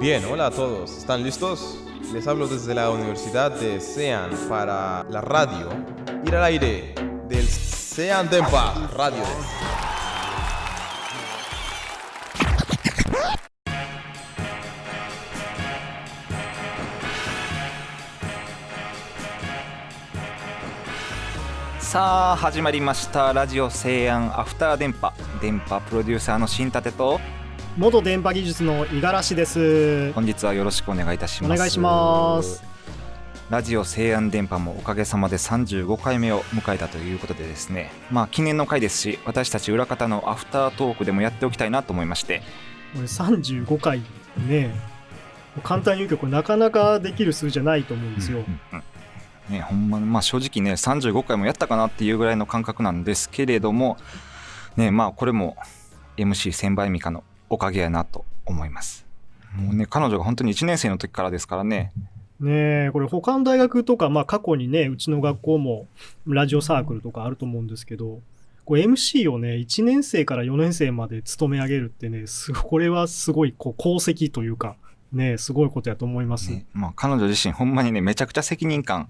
Bien, hola a todos. ¿Están listos? Les hablo desde la Universidad de Sean para la radio. Ir al aire del Sean Dempa Radio. さあ始まりましたラジオ西安アフター電波 電波プロデューサーの新立と元電波技術の五十嵐です。本日はよろしくお願いいたします。お願いします。ラジオ西安電波もおかげさまで35回目を迎えたということでですね。まあ記念の回ですし私たち裏方のアフタートークでもやっておきたいなと思いまして。これ35回ね。簡単に言うけどこれなかなかできる数じゃないと思うんですよ、うんうんね、ほんままあ正直ね35回もやったかなっていうぐらいの感覚なんですけれどもねまあこれも MC 千倍美香のおかげやなと思います。もうね彼女が本当に1年生の時からですからね。ねえこれ他の大学とか、まあ、過去にねうちの学校もラジオサークルとかあると思うんですけどこう MC をね1年生から4年生まで務め上げるってねすこれはすごいこう功績というかねすごいことやと思います。ねまあ、彼女自身ほんまにね、めちゃくちゃ責任感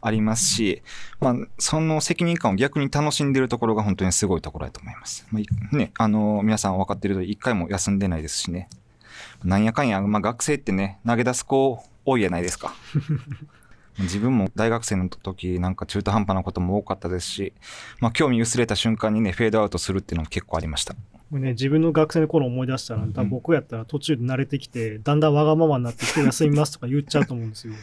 ありますし、まあ、その責任感を逆に楽しんでるところが本当にすごいところだと思います。まあ、ね、あの、皆さん分かってる通り、一回も休んでないですしね。なんやかんや、まあ、学生ってね、投げ出す子多いやないですか。自分も大学生の時なんか中途半端なことも多かったですし、まあ、興味薄れた瞬間にね、フェードアウトするっていうのも結構ありました。ね、自分の学生の頃思い出したら、多分僕やったら途中で慣れてきて、だんだんわがままになって、今日休みますとか言っちゃうと思うんですよ。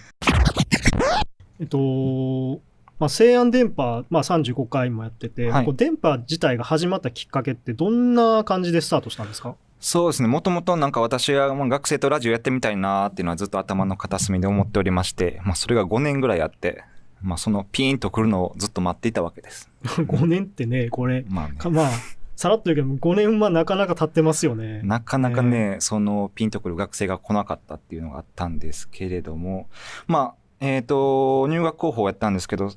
えっと、まあ、西安電波、まあ、35回もやってて、はいこう電波自体が始まったきっかけってどんな感じでスタートしたんですか？そうですね。もともとなんか私はまあ学生とラジオやってみたいなっていうのはずっと頭の片隅で思っておりまして、まあそれが5年ぐらいあって、まあそのピーンと来るのをずっと待っていたわけです。?5 年ってね、これ、まあね。かまあ、さらっと言うけど、5年はなかなか経ってますよね。なかなかね、そのピンとくる学生が来なかったっていうのがあったんですけれども、まあ、えっ、と、入学候補をやったんですけど、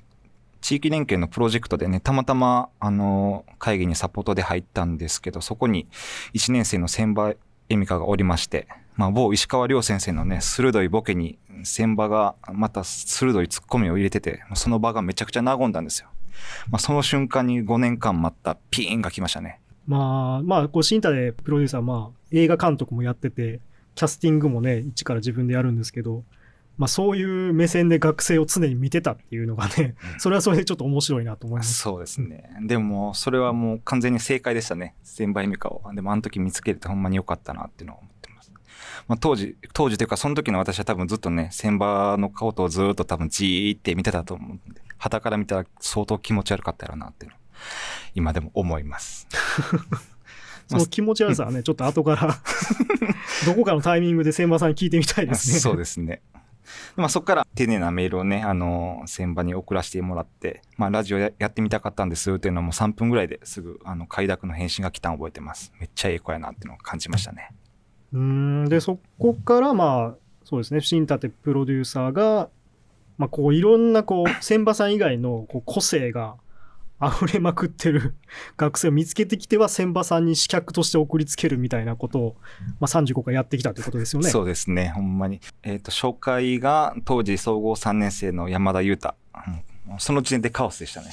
地域連携のプロジェクトでね、たまたま、あの、会議にサポートで入ったんですけど、そこに1年生の千葉恵美香がおりまして、まあ、某石川亮先生のね、鋭いボケに、千葉がまた鋭いツッコミを入れてて、その場がめちゃくちゃ和んだんですよ。まあ、その瞬間に5年間待ったピーンが来ましたね。まあ、まあ、こう、新太でプロデューサー、まあ、映画監督もやってて、キャスティングもね、一から自分でやるんですけど、まあ、そういう目線で学生を常に見てたっていうのがね、それはそれでちょっと面白いなと思います。そうですね。でも、それはもう完全に正解でしたね。千倍美香を。でも、あの時見つけれてほんまに良かったなっていうのを思ってます。まあ、当時、当時というか、その時の私は多分ずっとね、千葉の顔とずーっと多分じーって見てたと思うんで、旗から見たら相当気持ち悪かったやろうなっていうのを今でも思います。その気持ち悪さはね、ちょっと後から、どこかのタイミングで千葉さんに聞いてみたいですね。そうですね。まあ、そこから丁寧なメールをね、あの、千葉に送らせてもらって、まあ、ラジオややってみたかったんですっていうのも3分ぐらいですぐ、あの、快諾の返信が来たのを覚えてます。めっちゃええ子やなっていうのを感じましたね。うーん、で、そこから、まあ、そうですね、新立プロデューサーが、まあ、こう、いろんな、こう、千葉さん以外のこう個性が溢れまくってる 学生を見つけてきては、千葉さんに刺客として送りつけるみたいなことを、まあ、35回やってきたということですよね。そうですね、ほんまに。えっ、と、初回が当時総合3年生の山田裕太。うんその時点でカオスでしたね。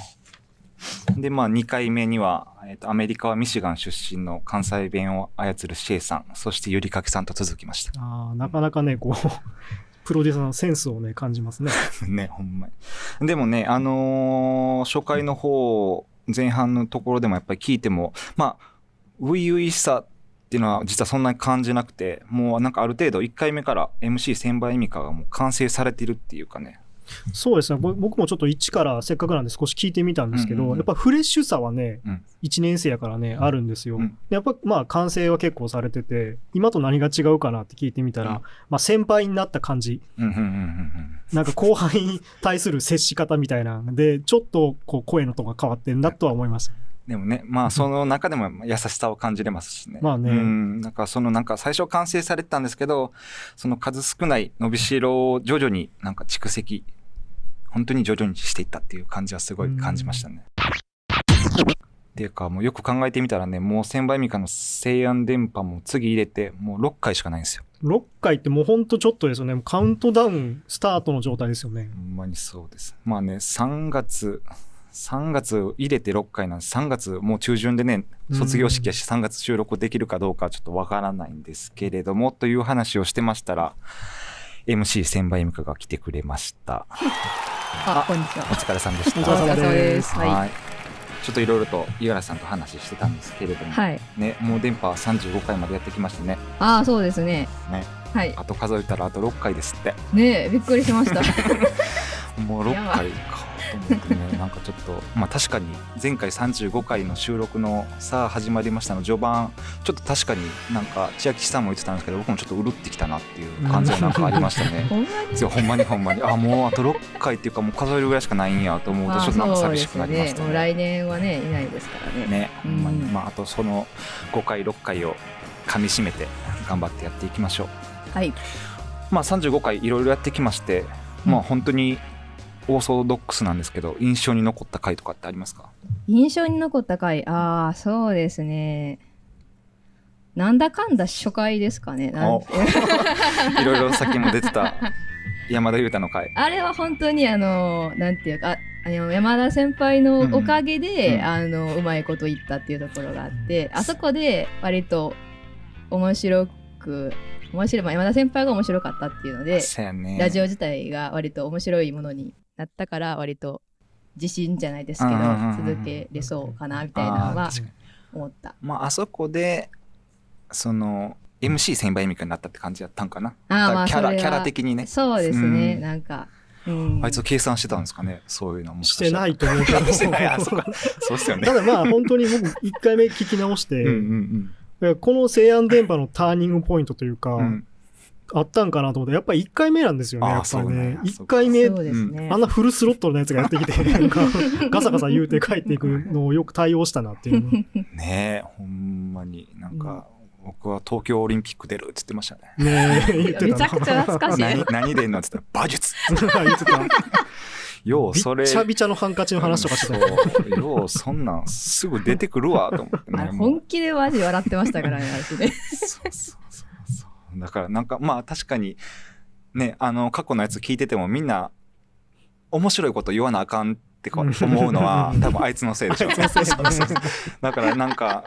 で、まあ、2回目には、えっ、と、アメリカはミシガン出身の関西弁を操るシェイさん、そしてゆりかけさんと続きました。あーなかなかね、こう、プロデューサーのセンスをね、感じますね。ね、ほんまに。でもね、あのー初回の方、前半のところでもやっぱり聞いても、まあ、初々しさっていうのは実はそんなに感じなくて、もうなんかある程度1回目から MC 千倍恵美香がもう完成されてるっていうかね。そうですね、ぼ僕もちょっと一からせっかくなんで少し聞いてみたんですけど、うんうんうん。やっぱフレッシュさはね、うん。1年生やからね、あるんですよ。うん。でやっぱまあ完成は結構されてて、今と何が違うかなって聞いてみたら、うん。まあ先輩になった感じ、うんうんうんうんうん。なんか後輩に対する接し方みたいな。ので、ちょっとこう声のトーンが変わってるなとは思いました。でもね、まあその中でも優しさを感じれますしね。まあね。うん、なんかそのなんか最初完成されてたんですけど、その数少ない伸びしろを徐々になんか蓄積、本当に徐々にしていったっていう感じはすごい感じましたね。っていうか、もうよく考えてみたらね、もう千倍ミカの西安電波も次入れて、もう6回しかないんですよ。6回ってもうほんとちょっとですよね。カウントダウンスタートの状態ですよね。ほんまにそうです。まあね、3月、3月入れて6回なんです。3月もう中旬でね、卒業式やし3月収録できるかどうかはちょっとわからないんですけれども、という話をしてましたら、MC 千倍美香が来てくれました。あ、こんにちは。お疲れさんでした。お疲れ様ですはい。ちょっといろいろと五十嵐さんと話してたんですけれども、はい。ね、もう電波35回までやってきましてね、ああ、そうですね。ね、はい。あと数えたらあと6回ですって。ねえ、びっくりしました。もう6回ね、なんかちょっと、まあ確かに前回35回の収録のさあ始まりましたの序盤、ちょっと確かになんか千秋さんも言ってたんですけど、僕もちょっとうるってきたなっていう感じがなんかありましたね。ほんまに？ほんまにほんまに、あ、もうあと6回っていうかもう数えるぐらいしかないんやと思うと、ちょっとなんか寂しくなりましたね。もう来年はね、いないですからね。ね、ほんまに、うんまああとその5回6回を噛み締めて頑張ってやっていきましょう。はい。まあ35回いろいろやってきまして、まあ本当にオーソドックスなんですけど印象に残った回とかってありますか？印象に残った回、ああ、そうですね。なんだかんだ初回ですかね。なんお。いろいろさっきも出てた山田裕太の回。あれは本当にあの、なんていうか、あの山田先輩のおかげで、うん。うんあのうまいこと言ったっていうところがあってあそこで割と面白く面白い、まあ、山田先輩が面白かったっていうので、ね。ラジオ自体が割と面白いものになったから割と自信じゃないですけど、うんうんうんうん続けれそうかなみたいなのは思った。まああそこでその MC 千倍美香になったって感じだったんかな。あーまあそれはキャラキャラ的にね。そうですね、うん。なんか、うん、あいつ計算してたんですかね？そういうのもしてないと思う。けど。してない。あそうか。そうっすよね。ただまあ本当に僕1回目聞き直して、うんうんだからこの西安電波のターニングポイントというか、うんうんあったんかなと思って、やっぱり1回目なんですよね、やっぱね。や。1回目、ね、あんなフルスロットルのやつがやってきて、なんかガサガサ言うて帰っていくのをよく対応したなっていうの。ねえほんまになんか、僕は東京オリンピック出るって言ってましたね。ねえ、言ってたな。めちゃくちゃ懐かしい。何何出んのって言ったら馬術。言ってた。ようそれ。びっちゃびちゃのハンカチの話とかしてた。う。ようそんなんすぐ出てくるわと思ってあれね本気でマジ笑ってましたからね、私ね。そうそうそうだからなんかまあ確かにねあの過去のやつ聞いててもみんな面白いこと言わなあかんってか思うのは 多分あいつのせいでしょ。だからなんか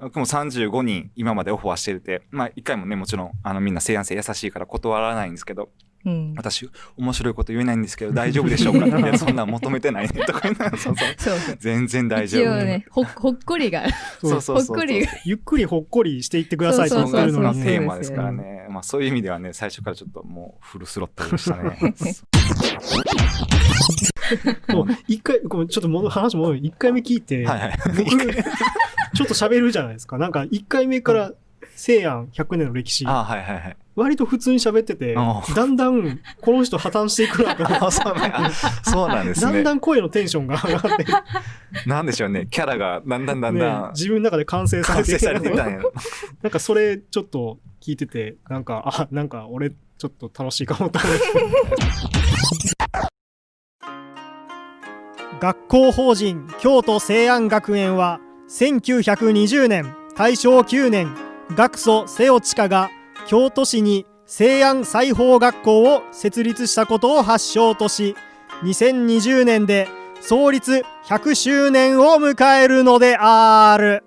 僕も35人今までオファーしててまあ一回もねもちろんあのみんな西安生優しいから断らないんですけどうん、私面白いこと言えないんですけど大丈夫でしょうか？ってそんなん求めてないねとか言うそうそうそう。全然大丈夫ね、ほほっこりが、そうそうそうほっこりが。ゆっくりほっこりしていってくださいとってるのになテーね。マですからね。まあそういう意味ではね、最初からちょっともうフルスロットルでしたね。そう一回、ごめんちょっと戻話戻る。一回目聞いて、はいはい。僕、ちょっと喋るじゃないですか。なんか一回目から西安100年の歴史、あはいはいはい。割と普通に喋ってて、あだんだんこの人破綻していくなと思ってあそうなんあそうなんですねだんだ。ん声のテンションが上がって、なんでしょうね。キャラがだんだんだんねだん自分の中で完成されてれてたんや。なんかそれちょっと聞いてて、なんか、あ、なんか俺ちょっと楽しいかもと思って。学校法人京都西安学園は1920年大正9年学祖瀬尾千佳が京都市に西安裁縫学校を設立したことを発祥とし2020年で創立100周年を迎えるのである。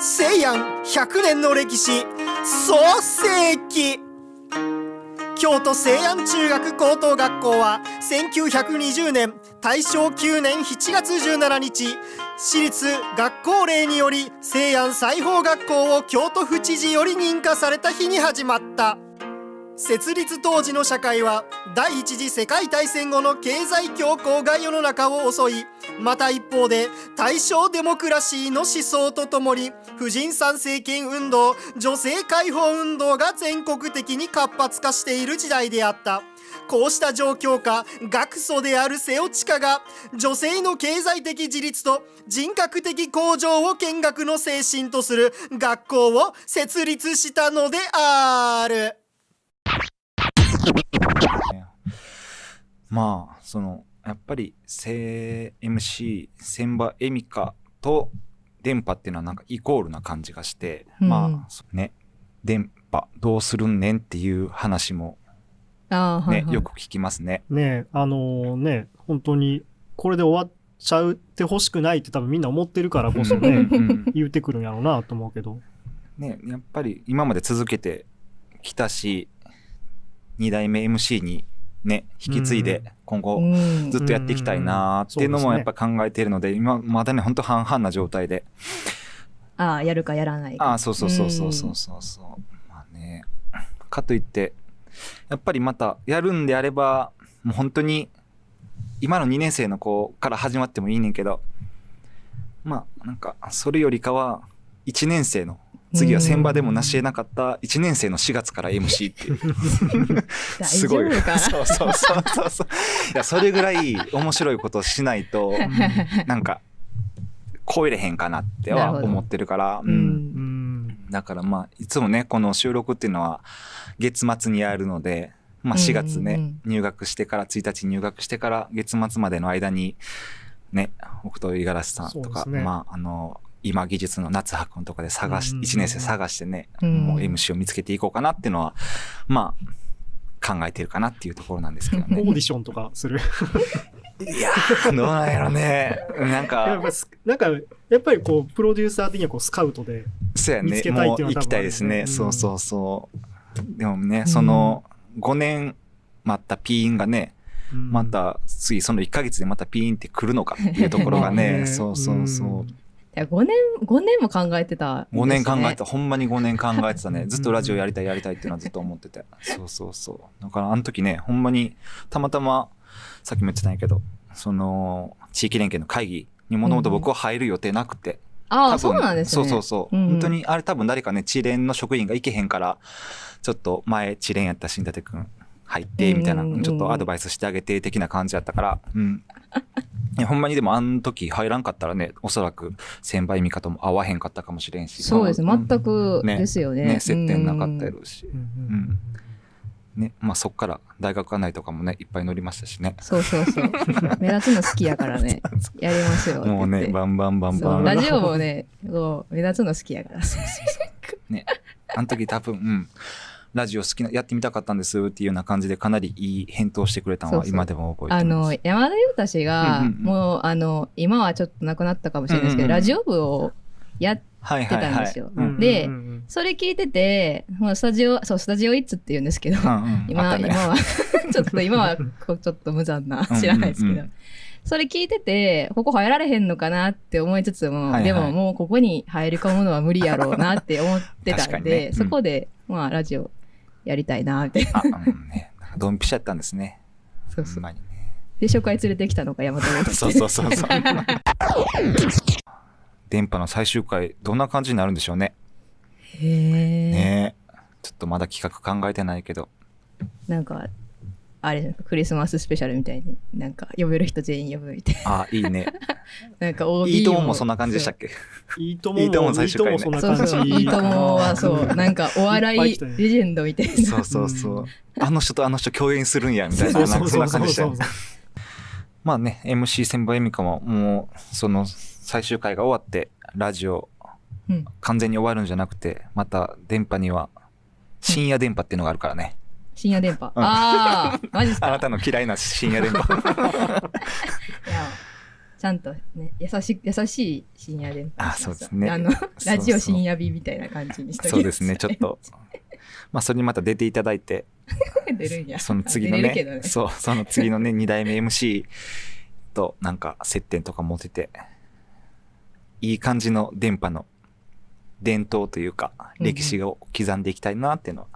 西安100年の歴史創世記。京都西安中学高等学校は1920年大正9年7月17日私立学校令により西安裁縫学校を京都府知事より認可された日に始まった。設立当時の社会は第一次世界大戦後の経済恐慌が世の中を襲いまた一方で大正デモクラシーの思想とともに婦人参政権運動女性解放運動が全国的に活発化している時代であった。こうした状況下学祖である瀬尾千佳が女性の経済的自立と人格的向上を見学の精神とする学校を設立したのである。まあ、その、やっぱり正 MC 千葉恵美香と電波っていうのはなんかイコールな感じがして、うん。まあね電波どうするんねんっていう話もああ、はい、ね、はい。よく聞きますね。ねあのね、本当に、これで終わっちゃうってほしくないって多分みんな思ってるからこそうんね、うん言うてくるんやろうなと思うけど。ね、やっぱり今まで続けてきたし2代目 MC にね引き継いで今後うんずっとやっていきたいなーっていうのもやっぱ考えているので今まだねほんと半々な状態でああ、やるかやらないか。ああそうそうそうそうそうそうそうまあねかといってやっぱりまたやるんであればもう本当に今の2年生の子から始まってもいいねんけどまあなんかそれよりかは1年生の次は千葉でも成し得なかった1年生の4月から MC っていう。大すごい。そうそうそうそう。そういやそれぐらい面白いことをしないと なんか超えれへんかなっては思ってるから、うん。だからまあいつもねこの収録っていうのは月末にやるので、まあ、4月ね、うんうん入学してから1日入学してから月末までの間にね僕と五十嵐さんとか、ねまああの今技術の夏葉くんとかで探し、うんうんうん1年生探してね、うんもう MC を見つけていこうかなっていうのはまあ考えてるかなっていうところなんですけどオーね。ディションとかする。いやーどうなんやろね。なんやっかなんか、やっぱりこう、プロデューサー的にはこう、スカウトで、そうやね。もう行きたいですね、うん。そうそうそう。でもねその5年待ったピーンがねうん。ま、た次その1ヶ月でまたピーンって来るのかっていうところがね。そうそうそう。いや5年、5年も考えてた。ね、5年考えてた。ほんまに5年考えてたね。ずっとラジオやりたいやりたいっていうのはずっと思ってて。そうそうそう。だからあの時ねほんまにたまたまさっきも言ってたんやけどその地域連携の会議にもともと僕は入る予定なくて、ああ、そうなんですね。そうそうそう、うんうん。本当にあれ多分誰かね知連の職員が行けへんからちょっと前知連やった新舘くん入ってみたいな、うん。うんうんちょっとアドバイスしてあげて的な感じやったから。うん。いやほんまにでもあの時入らんかったらねおそらく先輩味方も合わへんかったかもしれんし。そうです。全くねですよね。ね接点なかったやうんろうしうんねまあそっから大学案内とかもねいっぱい乗りましたしねそうそう そう。目立つの好きやからね。やりますよ。もうねバンバンバンバンそうラジオもね、こう目立つの好きやから。ね、あの時多分、うん、ラジオ好きな、やってみたかったんですっていうような感じでかなりいい返答してくれたのそうそうは今でも覚えあてます。の、山田裕太氏が、もう、あの、今はちょっと亡くなったかもしれないですけど、ラジオ部をやっはいてはいはい。たんですよ。うんでうんうんそれ聞いてて、もうスタジオ、そう、スタジオイッツって言うんですけど、うんうん、あ今。今は ちょっと今はこうちょっと無残な知らないですけど、うんうんうんそれ聞いててここ入られへんのかなって思いつつも、はいはいでももうここに入り込むのは無理やろうなって思ってたんで、にねうんそこでまあラジオやりたいなってあ、うんね。ドンピシャやったんですね。そうそうね。で初回連れてきたのが山田裕太 そうそうそうそう。電波の最終回、どんな感じになるんでしょうね。へえ、ね。ちょっとまだ企画考えてないけど。なんかあれクリスマススペシャルみたいになんか呼べる人全員呼ぶみたいあ、いいね。な なんか OB いいとももそんな感じでしたっけ？いいとももいいとも最終回ねいそそうんな感じ。そういいともはそうなんかお笑いレジェンドみたいな。そうそうそう。あの人とあの人共演するんや、みたいな、なんかそんな感じでした。まあね、MC 千葉恵美香ももう、その最終回が終わって、ラジオうん完全に終わるんじゃなくて、また電波には深夜電波っていうのがあるからね。深夜電波。うんああ、マジっすかあなたの嫌いな深夜電波。いやちゃんとね、優し優しい深夜電波。あそうですねあの、ラジオ深夜日みたいな感じにしときそうですね、ちょっ。と。まあ、それにまた出ていただいて、出るんや。その次のねね。そう、その次のね、2代目 MC となんか接点とか持てて、いい感じの電波の伝統というか、歴史を刻んでいきたいなっていうのは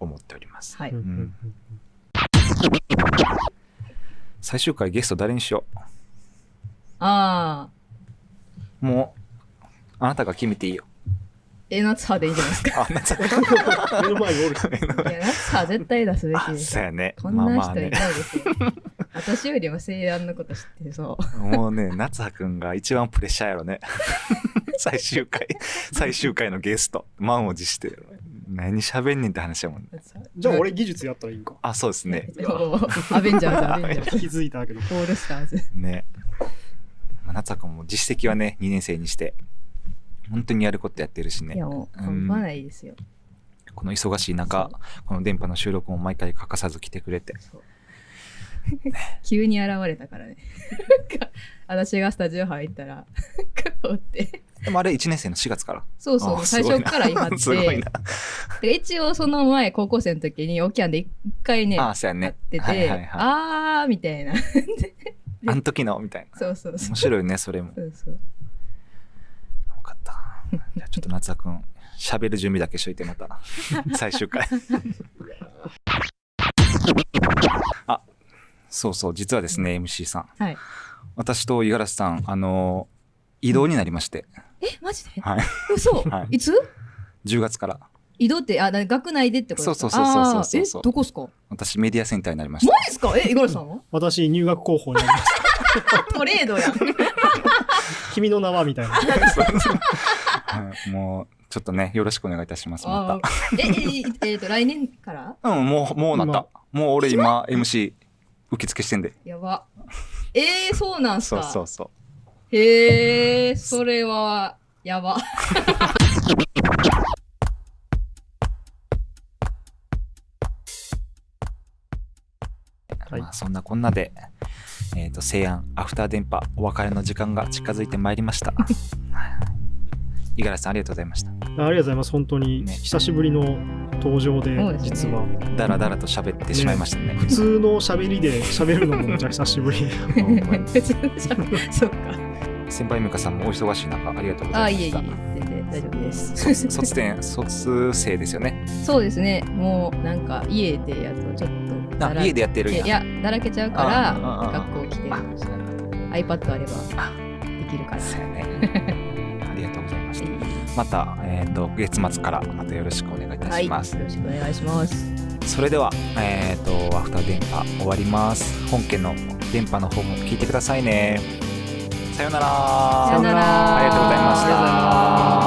思っております。はい。最終回ゲスト誰にしよああ、うもう、あなたが決めていいよ。え、夏葉でいいんじゃないですか？あ、なた 目の前におる。いや、夏葉絶対出すべきあ、ですそう。やね。こんな人いまあまあね。私よりも西安のこと知ってるそう。もうね、夏葉くんが一番プレッシャーやろね。最終回、最終回のゲスト、満を持して、何喋んねんって話やもんね。じゃあ俺技術やったらいいんか。あ、そうですね。アベンジャーズ、アベンジャーズ。気づいたけど。オールスターズ。ね。まあ、夏くんも実績はね、2年生にして、本当にやることやってるしねいや、。もう、うん半端ないですよ。この忙しい中、この電波の収録も毎回欠かさず来てくれて。そう 急に現れたからね。私がスタジオ入ったら、こうって。でもあれ1年生の4月から。そうそう、あ最初から今って。一応その前、高校生の時に、オキャンで一回ね、あ、そうやね。会ってて、はいはいはい。あーみたいな。あの時のみたいな。そうそうそう面。白いね、それも。そうそう。よかった。じゃあちょっと夏田くん、喋る準備だけしといて、また。最終回。あ、そうそう、実はですね、MC さん。はい。私と五十嵐さん、あの、移動になりまして、え、マジで？はい。嘘、はいい、つ？10月から、移動って、あ、だ学内でってことですか？そうそうそうそうそうえ、どこっすか？マ私メディアセンターになりました。ジっすか？え、五十嵐さんは？私、入学候補になりました。トレードやん。君の名はみたいな。はいもう、ちょっとね、よろしくお願いいたします、まあーえ、え、えっと、来年から？た。うん、もう、もうなった。もう俺今、MC 受付してんで。やば。えー、そうなんすそうかそうそう。へえ、それは、やば。はいまあ、そんなこんなで、えっ、と、西安アフター電波、お別れの時間が近づいてまいりました。五十嵐さん、ありがとうございました。ありがとうございます。本当にね久しぶりの登場で、そうですね実は。だらだらと喋ってしまいましたね。普通の喋りで喋るのもめちゃ久しぶり。そっか。先輩美香さんもお忙しい中、ありがとうござあ、いました。いえいえ、大丈夫です。卒卒点、卒生ですよね。そうですね。もう、なんか、家でやるとちょっとだあ、ら、家でやってる。いや、だらけちゃうかああああら、学校来て、あ iPad あればあできるから。そうやね。ありがとうございました。また、えっ、と、月末からまたよろしくお願いいたえはい、よします。ろしくお願いします。それでは、えっ、と、アフター電波終わります。本家の電波の方も聞いてくださいね。さようなら。さよならありがとうございました。